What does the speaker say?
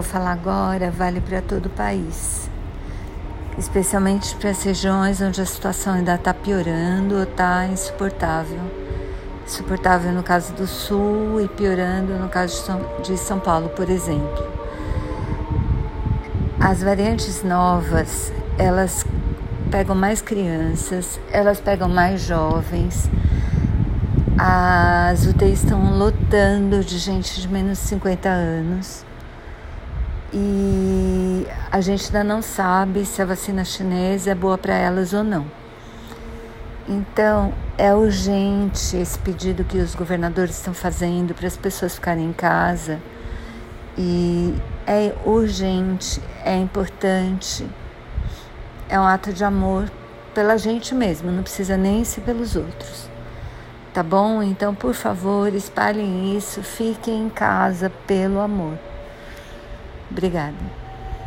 vou falar agora vale para todo o país, especialmente para as regiões onde a situação ainda está piorando ou está insuportável. Insuportável no caso do Sul e piorando no caso de São Paulo, por exemplo. As variantes novas, elas pegam mais crianças, elas pegam mais jovens. As UTIs estão lotando de gente de menos de 50 anos. E a gente ainda não sabe se a vacina chinesa é boa para elas ou não. Então, é urgente esse pedido que os governadores estão fazendo para as pessoas ficarem em casa. E é urgente, é importante é um ato de amor pela gente mesmo, não precisa nem ser pelos outros. Tá bom? Então, por favor, espalhem isso, fiquem em casa pelo amor. Obrigada.